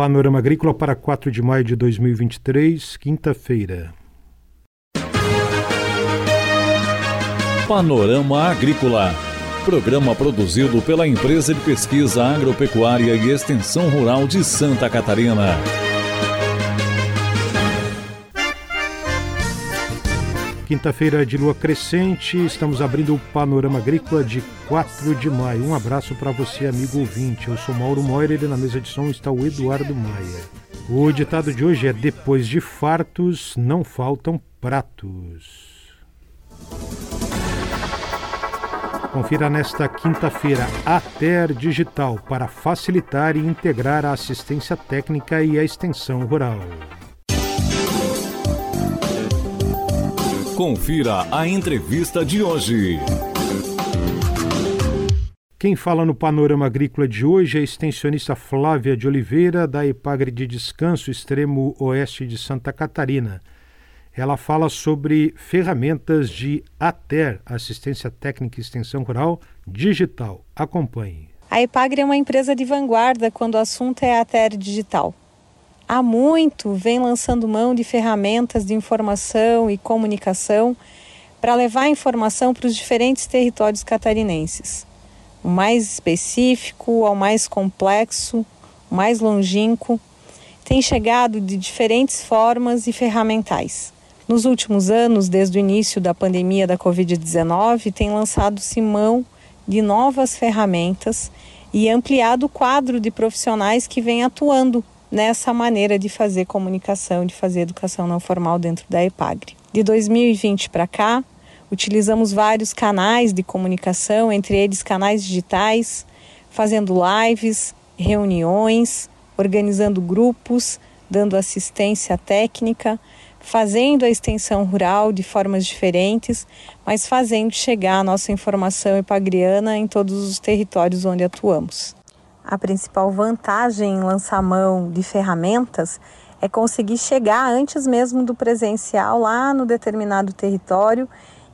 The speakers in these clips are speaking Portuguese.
Panorama Agrícola para 4 de maio de 2023, quinta-feira. Panorama Agrícola. Programa produzido pela Empresa de Pesquisa Agropecuária e Extensão Rural de Santa Catarina. Quinta-feira de lua crescente, estamos abrindo o Panorama Agrícola de 4 de maio. Um abraço para você, amigo ouvinte. Eu sou Mauro Moira e na mesa de som está o Eduardo Maia. O ditado de hoje é: Depois de fartos, não faltam pratos. Confira nesta quinta-feira a TER Digital para facilitar e integrar a assistência técnica e a extensão rural. Confira a entrevista de hoje. Quem fala no Panorama Agrícola de hoje é a extensionista Flávia de Oliveira, da Epagre de Descanso, extremo oeste de Santa Catarina. Ela fala sobre ferramentas de ATER, Assistência Técnica e Extensão Rural Digital. Acompanhe. A Epagre é uma empresa de vanguarda quando o assunto é ATER digital há muito vem lançando mão de ferramentas de informação e comunicação para levar informação para os diferentes territórios catarinenses. O mais específico ao mais complexo, o mais longínquo, tem chegado de diferentes formas e ferramentais. Nos últimos anos, desde o início da pandemia da Covid-19, tem lançado-se mão de novas ferramentas e ampliado o quadro de profissionais que vem atuando nessa maneira de fazer comunicação, de fazer educação não formal dentro da EPAGRE. De 2020 para cá, utilizamos vários canais de comunicação, entre eles canais digitais, fazendo lives, reuniões, organizando grupos, dando assistência técnica, fazendo a extensão rural de formas diferentes, mas fazendo chegar a nossa informação epagriana em todos os territórios onde atuamos. A principal vantagem em lançar mão de ferramentas é conseguir chegar antes mesmo do presencial lá no determinado território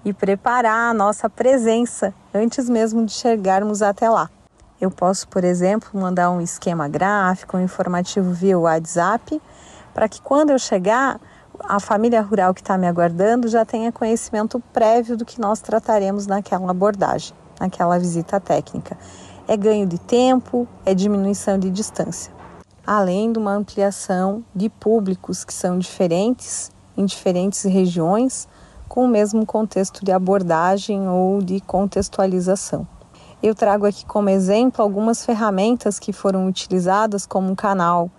e preparar a nossa presença antes mesmo de chegarmos até lá. Eu posso, por exemplo, mandar um esquema gráfico, um informativo via WhatsApp, para que quando eu chegar, a família rural que está me aguardando já tenha conhecimento prévio do que nós trataremos naquela abordagem, naquela visita técnica é ganho de tempo, é diminuição de distância, além de uma ampliação de públicos que são diferentes em diferentes regiões, com o mesmo contexto de abordagem ou de contextualização. Eu trago aqui como exemplo algumas ferramentas que foram utilizadas como um canal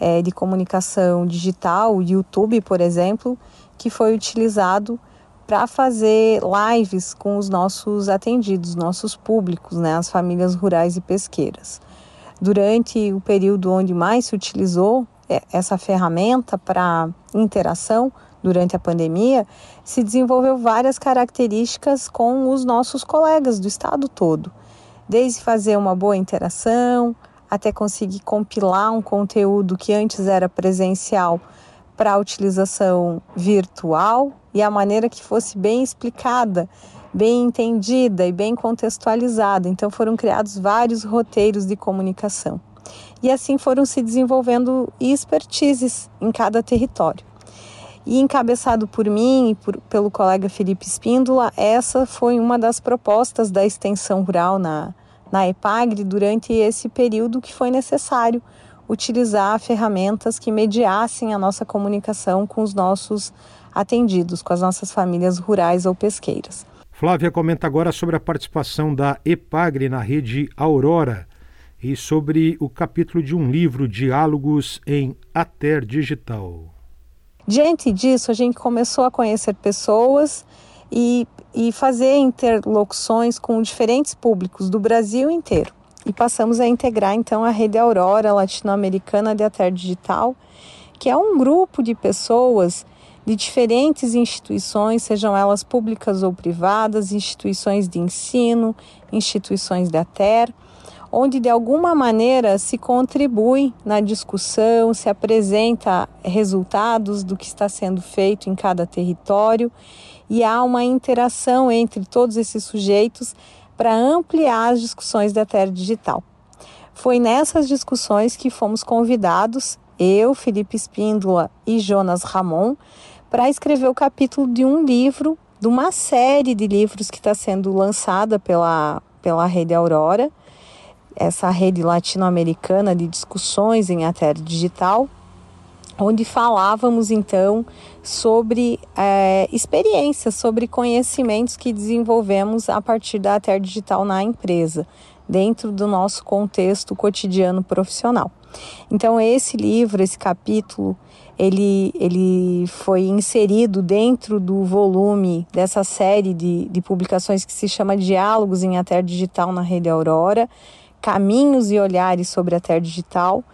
é, de comunicação digital, o YouTube, por exemplo, que foi utilizado para fazer lives com os nossos atendidos, nossos públicos, né, as famílias rurais e pesqueiras. Durante o período onde mais se utilizou é, essa ferramenta para interação, durante a pandemia, se desenvolveu várias características com os nossos colegas do estado todo, desde fazer uma boa interação, até conseguir compilar um conteúdo que antes era presencial para a utilização virtual e a maneira que fosse bem explicada, bem entendida e bem contextualizada. Então foram criados vários roteiros de comunicação. E assim foram se desenvolvendo expertises em cada território. E encabeçado por mim e por, pelo colega Felipe Espíndola, essa foi uma das propostas da extensão rural na, na EPAGRE durante esse período que foi necessário utilizar ferramentas que mediassem a nossa comunicação com os nossos atendidos, com as nossas famílias rurais ou pesqueiras. Flávia comenta agora sobre a participação da EPAGRE na rede Aurora e sobre o capítulo de um livro, Diálogos em Ater Digital. Diante disso, a gente começou a conhecer pessoas e, e fazer interlocuções com diferentes públicos do Brasil inteiro e passamos a integrar então a Rede Aurora Latino-Americana de Ater Digital, que é um grupo de pessoas de diferentes instituições, sejam elas públicas ou privadas, instituições de ensino, instituições da TER, onde de alguma maneira se contribui na discussão, se apresenta resultados do que está sendo feito em cada território e há uma interação entre todos esses sujeitos para ampliar as discussões da Terra Digital. Foi nessas discussões que fomos convidados, eu, Felipe Espíndola e Jonas Ramon, para escrever o capítulo de um livro, de uma série de livros que está sendo lançada pela, pela Rede Aurora, essa rede latino-americana de discussões em matéria digital, onde falávamos então sobre é, experiências, sobre conhecimentos que desenvolvemos a partir da Ater Digital na empresa, dentro do nosso contexto cotidiano profissional. Então esse livro, esse capítulo, ele, ele foi inserido dentro do volume dessa série de, de publicações que se chama Diálogos em Ater Digital na Rede Aurora, Caminhos e Olhares sobre a Terra Digital.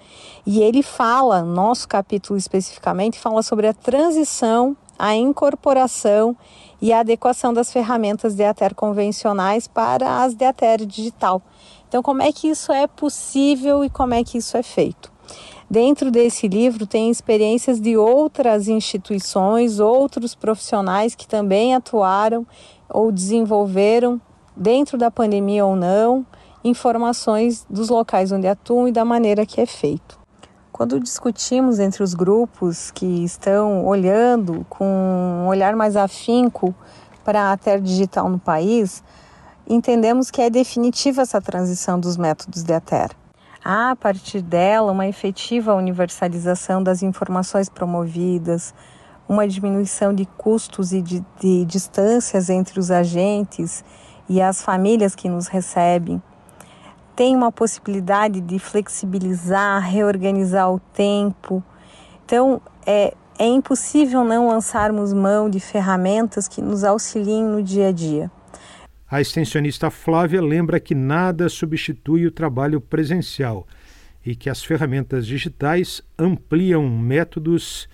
E ele fala, nosso capítulo especificamente, fala sobre a transição, a incorporação e a adequação das ferramentas de ATER convencionais para as de ATER digital. Então, como é que isso é possível e como é que isso é feito? Dentro desse livro tem experiências de outras instituições, outros profissionais que também atuaram ou desenvolveram dentro da pandemia ou não, informações dos locais onde atuam e da maneira que é feito. Quando discutimos entre os grupos que estão olhando com um olhar mais afinco para a terra digital no país, entendemos que é definitiva essa transição dos métodos de ATER. Há, a partir dela, uma efetiva universalização das informações promovidas, uma diminuição de custos e de, de distâncias entre os agentes e as famílias que nos recebem, tem uma possibilidade de flexibilizar, reorganizar o tempo. Então, é, é impossível não lançarmos mão de ferramentas que nos auxiliem no dia a dia. A extensionista Flávia lembra que nada substitui o trabalho presencial e que as ferramentas digitais ampliam métodos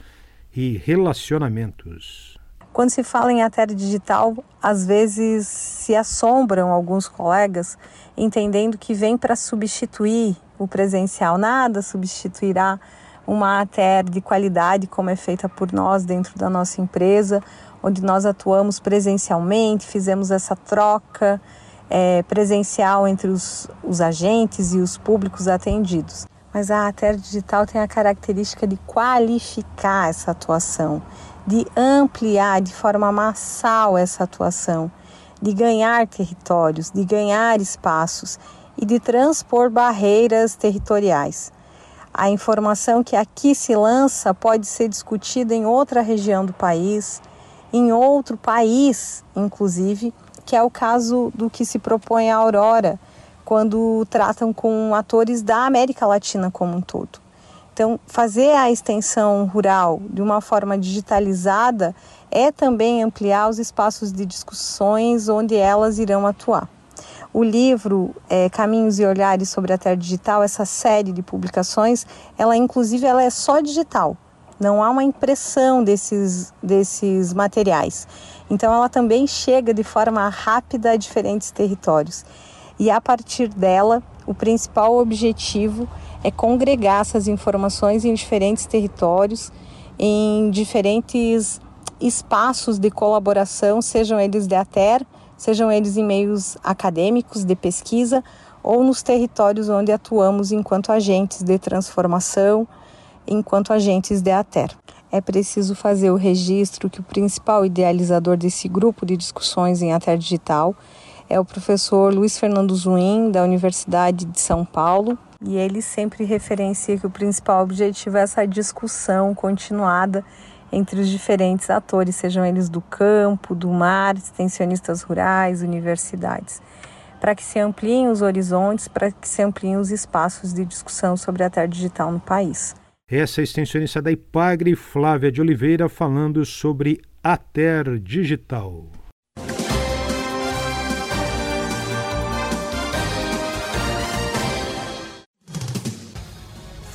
e relacionamentos. Quando se fala em matéria digital, às vezes se assombram alguns colegas, entendendo que vem para substituir o presencial. Nada substituirá uma ATR de qualidade como é feita por nós dentro da nossa empresa, onde nós atuamos presencialmente, fizemos essa troca é, presencial entre os, os agentes e os públicos atendidos. Mas a ATR digital tem a característica de qualificar essa atuação de ampliar de forma massal essa atuação, de ganhar territórios, de ganhar espaços e de transpor barreiras territoriais. A informação que aqui se lança pode ser discutida em outra região do país, em outro país, inclusive, que é o caso do que se propõe a Aurora, quando tratam com atores da América Latina como um todo. Então, fazer a extensão rural de uma forma digitalizada é também ampliar os espaços de discussões onde elas irão atuar. O livro é, Caminhos e Olhares sobre a Terra Digital, essa série de publicações, ela inclusive ela é só digital. Não há uma impressão desses, desses materiais. Então ela também chega de forma rápida a diferentes territórios. E a partir dela, o principal objetivo é congregar essas informações em diferentes territórios, em diferentes espaços de colaboração, sejam eles de ATER, sejam eles em meios acadêmicos de pesquisa ou nos territórios onde atuamos enquanto agentes de transformação, enquanto agentes de ATER. É preciso fazer o registro que o principal idealizador desse grupo de discussões em ATER Digital é o professor Luiz Fernando Zuin, da Universidade de São Paulo, e ele sempre referencia que o principal objetivo é essa discussão continuada entre os diferentes atores, sejam eles do campo, do mar, extensionistas rurais, universidades, para que se ampliem os horizontes, para que se ampliem os espaços de discussão sobre a terra digital no país. Essa é a extensionista da IPAGRE, Flávia de Oliveira, falando sobre a terra digital.